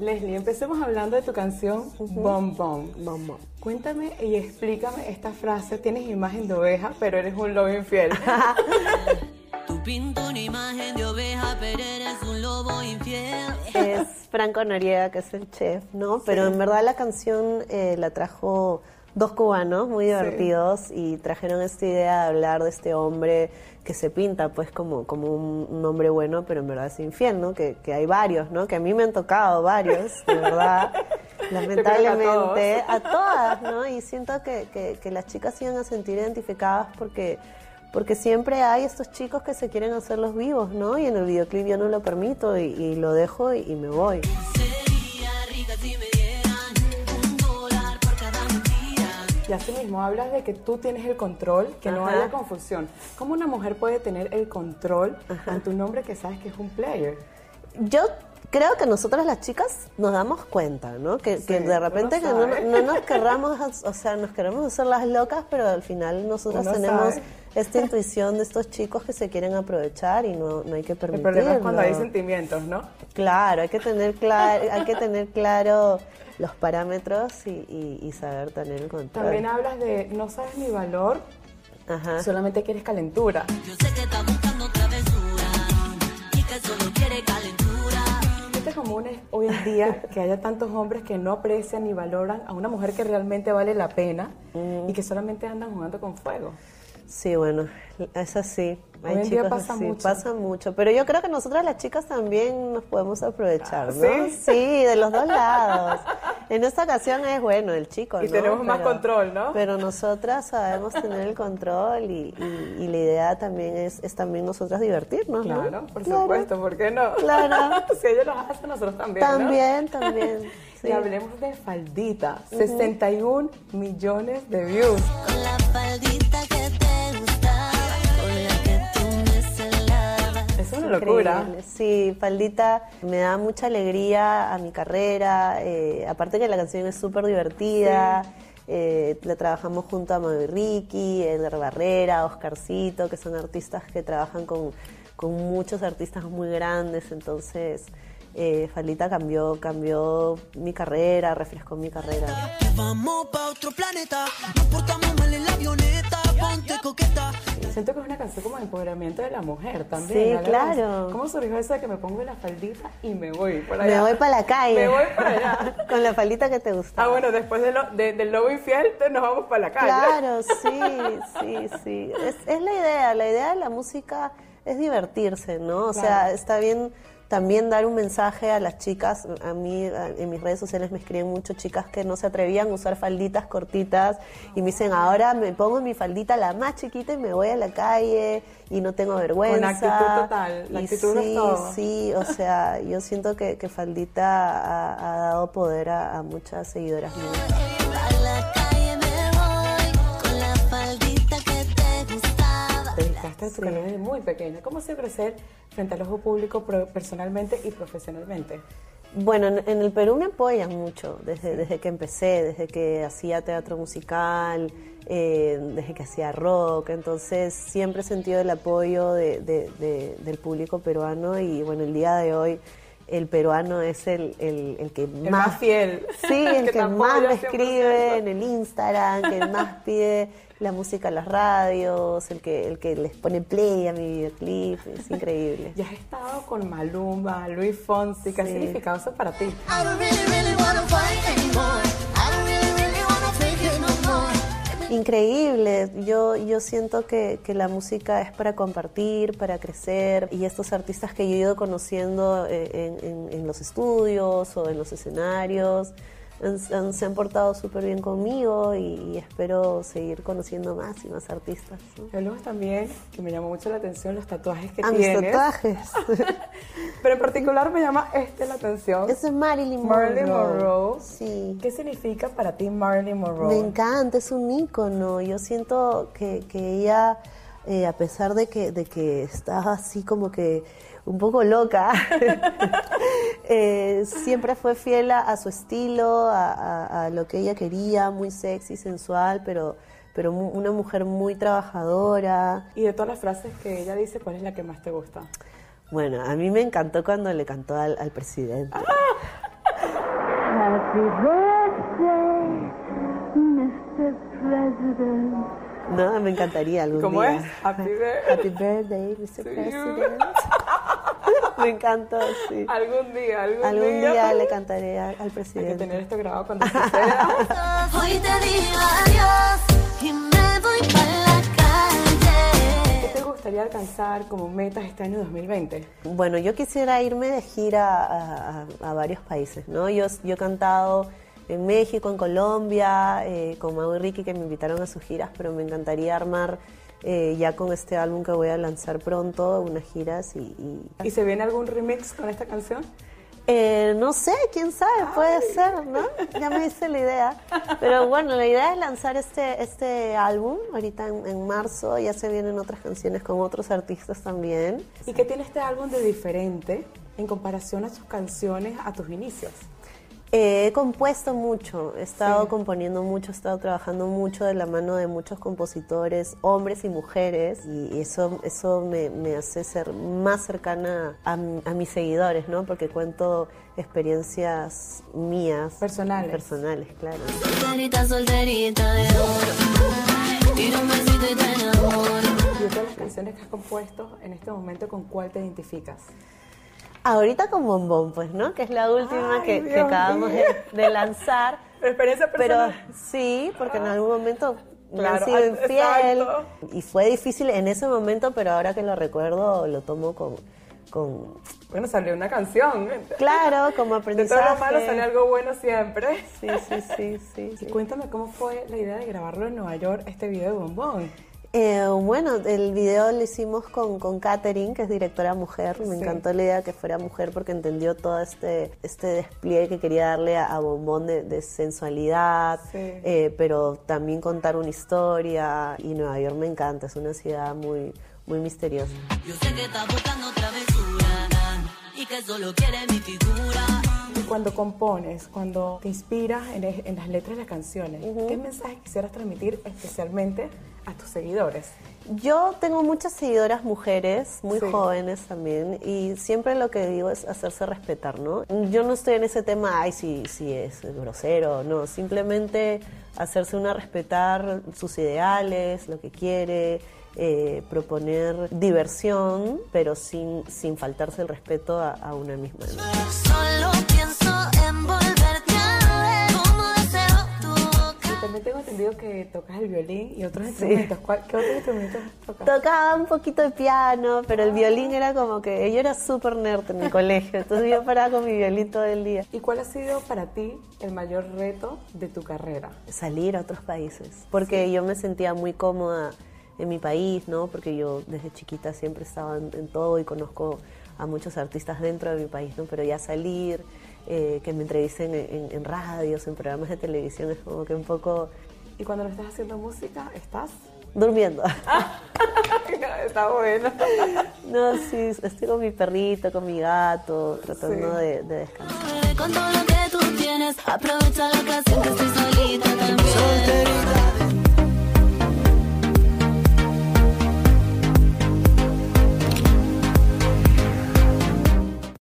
Leslie, empecemos hablando de tu canción Bom Bom. Bom Bom. Cuéntame y explícame esta frase. Tienes imagen de oveja, pero eres un lobo infiel. Tú pinto una imagen de oveja, pero eres un lobo infiel. Es Franco Noriega, que es el chef, ¿no? Pero en verdad la canción eh, la trajo dos cubanos muy divertidos y trajeron esta idea de hablar de este hombre que se pinta pues como, como un, un hombre bueno, pero en verdad es infiel, ¿no? Que, que hay varios, ¿no? Que a mí me han tocado varios, de verdad. Lamentablemente, a a, todas, ¿no? Y siento que, que, que las chicas se iban a sentir identificadas porque porque siempre hay estos chicos que se quieren hacer los vivos, ¿no? Y en el videoclip yo no lo permito y, y lo dejo y, y me voy. Y así mismo hablas de que tú tienes el control, que no Ajá. haya confusión. ¿Cómo una mujer puede tener el control con tu nombre que sabes que es un player? Yo creo que nosotras las chicas nos damos cuenta, ¿no? Que, que de repente que no, no nos querramos, o sea, nos queremos hacer las locas, pero al final nosotras Uno tenemos sabe. esta intuición de estos chicos que se quieren aprovechar y no, no hay que El permitirlo. problema es cuando hay sentimientos, ¿no? Claro, hay que tener claro, hay que tener claro los parámetros y, y- y saber tener el control. También hablas de no sabes mi valor, Ajá. solamente quieres calentura. Yo sé que está buscando travesura y que solo quiere calentura. ¿Qué común es hoy en día que haya tantos hombres que no aprecian ni valoran a una mujer que realmente vale la pena y que solamente andan jugando con fuego? Sí, bueno, es así. Hay Hoy en día chicos pasa así, mucho. pasa mucho. Pero yo creo que nosotras las chicas también nos podemos aprovechar, ¿no? ¿sí? Sí, de los dos lados. En esta ocasión es bueno el chico, Y ¿no? tenemos más control, ¿no? Pero nosotras sabemos tener el control y, y- y la idea también es, es también nosotras divertirnos, ¿no? Claro, por Claro. supuesto, ¿por qué no? Claro. si ellos lo hacen, nosotros también, ¿no? También, también. sí. Y hablemos de Faldita, 61 millones de views. Con la faldita locura. Increíble. Sí, Faldita me da mucha alegría a mi carrera. eh, aparte que la canción es súper divertida. eh, la trabajamos junto a Mavi Ricky, Edgar Barrera, Oscarcito, que son artistas que trabajan con, con muchos artistas muy grandes. Entonces, eh, Faldita cambió, cambió mi carrera, refrescó mi carrera. Vamos pa' otro planeta, nos portamos mal en la avioneta, ponte coqueta. Siento que es una canción como de empoderamiento de la mujer también. Sí, claro. ¿Cómo surgió eso de que me pongo la faldita y me voy por allá? Me voy para la calle. Me voy para allá. con la faldita que te gusta. Ah, bueno, después de lo- de- del lobo infiel, nos vamos para la calle. Claro, sí, sí, sí. Es, es la idea, la idea de la música es divertirse, ¿no? O sea, está bien también dar un mensaje a las chicas. A mí a- en mis redes sociales me escriben mucho chicas que no se atrevían a usar falditas cortitas y me dicen, ahora me pongo mi faldita la más chiquita y me voy a la calle y no tengo vergüenza. actitud total, la Y actitud es sí, todo. sí, o sea, yo siento que, que faldita ha, ha dado poder a, a muchas seguidoras mías. Gustaba. Te dedicaste a tu carrera desde muy pequeña. ¿Cómo ha sido crecer frente al ojo público personalmente y profesionalmente? Bueno, en, en el Perú me apoyan mucho desde, desde que empecé, desde que hacía teatro musical, eh, desde que hacía rock, entonces siempre he sentido el apoyo de- de- de- del público peruano y bueno, el día de hoy el peruano es el, el- el que El más, más fiel. Sí, el Que más me 100%. escribe en el Instagram, que más pide la música a las radios, el que, el que les pone play a mi videoclip, es increíble. Ya has estado con Maluma, Luis Fonsi. ¿Qué ha Sí. significado eso para ti? I don't really, really wanna fight Increíble, yo, yo siento que, que la música es para compartir, para crecer y estos artistas que yo he ido conociendo eh, en, en- en los estudios o en los escenarios han- han- se han portado súper bien conmigo y, y espero seguir conociendo más y más artistas. ¿no? También, que me llamó mucho la atención, los tatuajes que A mis tienes. tatuajes. Pero en particular me llama este la atención. Ese es Marilyn Monroe. Marilyn Monroe. Sí. ¿Qué significa para ti Marilyn Monroe? Me encanta, es un ícono. Yo siento que, que ella, eh, a pesar de que, de que está así como que un poco loca, eh, siempre fue fiel a, a su estilo, a, a- a lo que ella quería, muy sexy, sensual, pero, pero mu- una mujer muy trabajadora. Y de todas las frases que ella dice, ¿cuál es la que más te gusta? Bueno, a mí me encantó cuando le cantó al, al presidente. Happy birthday, Mr. President. No, me encantaría algún ¿Cómo día. es? Happy birthday. Happy birthday, Mr. President. me encanta, sí. Algún día, algún, Algún día. día le cantaré al Hay que presidente. tener esto grabado cuando suceda. Hoy te digo adiós y me voy para la calle. ¿Qué te gustaría alcanzar como metas este año 2020? Bueno, yo quisiera irme de gira a, a- a varios países, ¿no? Yo, yo he cantado en México, en Colombia, eh, con Mau y Ricky que me invitaron a sus giras, pero me encantaría armar eh, ya con este álbum que voy a lanzar pronto unas giras y... y- ¿Y se viene algún remix con esta canción? Eh, no sé, quién sabe, puede ser, ¿no? Ya me hice la idea. Pero bueno, la idea es lanzar este, este álbum ahorita en, en marzo, ya se vienen otras canciones con otros artistas también. ¿Y qué tiene este álbum de diferente en comparación a sus canciones a tus inicios? Eh, he compuesto mucho, he estado Sí. componiendo mucho, he estado trabajando mucho de la mano de muchos compositores, hombres y mujeres, y eso, eso me, me hace ser más cercana a, mis seguidores, ¿no? Porque cuento experiencias mías. Personales. Personales, claro. Solterita, solterita de oro. Tira un besito y te enamoro. Y de todas las canciones que has compuesto en este momento, ¿con cuál te identificas? Ahorita con Bombón, pues, ¿no? Que es la última Ay, que, acabamos de, de lanzar. Experiencia Pero personal. sí, porque en algún momento me Claro, han sido exacto. infiel. Y fue difícil en ese momento, pero ahora que lo recuerdo, lo tomo con. con Bueno, salió una canción. claro, como De aprendizaje. todo lo malo sale algo bueno siempre. Sí, sí, sí, sí. Y sí. cuéntame cómo fue la idea de grabarlo en Nueva York, este video de Bombón. Eh, bueno, el video lo hicimos con, con Katherine, que es directora mujer. Me Sí. encantó la idea que fuera mujer porque entendió todo este, este despliegue que quería darle a, a Bombón de, de sensualidad, Sí. eh, pero también contar una historia. Y Nueva York me encanta, es una ciudad muy, muy misteriosa. Yo sé que estás buscando travesura y que solo quiere mi figura. Y cuando compones, cuando te inspiras en, en las letras de las canciones, ¿qué mensaje quisieras transmitir especialmente a tus seguidores? Yo tengo muchas seguidoras mujeres, muy Sí. jóvenes también, y siempre lo que digo es hacerse respetar, ¿no? Yo no estoy en ese tema, ay, si, si es grosero, no, simplemente hacerse una respetar sus ideales, lo que quiere, eh, proponer diversión, pero sin, sin faltarse el respeto a, a una misma. ¿no? También tengo entendido que tocas el violín y otros instrumentos. ¿Cuál- ¿Qué otros instrumentos tocas? Tocaba un poquito de piano, pero el violín era como que yo era súper nerd en el colegio, entonces yo paraba con mi violín todo el día. ¿Y cuál ha sido para ti el mayor reto de tu carrera? salir a otros países, porque yo me sentía muy cómoda en mi país, ¿no? Porque yo desde chiquita siempre estaba en, en todo y conozco a muchos artistas dentro de mi país, ¿no? Pero ya salir, eh, que me entrevisten en, en, en, radios, en programas de televisión, es como que un poco... ¿Y cuando no estás haciendo música, estás? Durmiendo. Está bueno. no, sí, estoy con mi perrito, con mi gato, tratando de, descansar.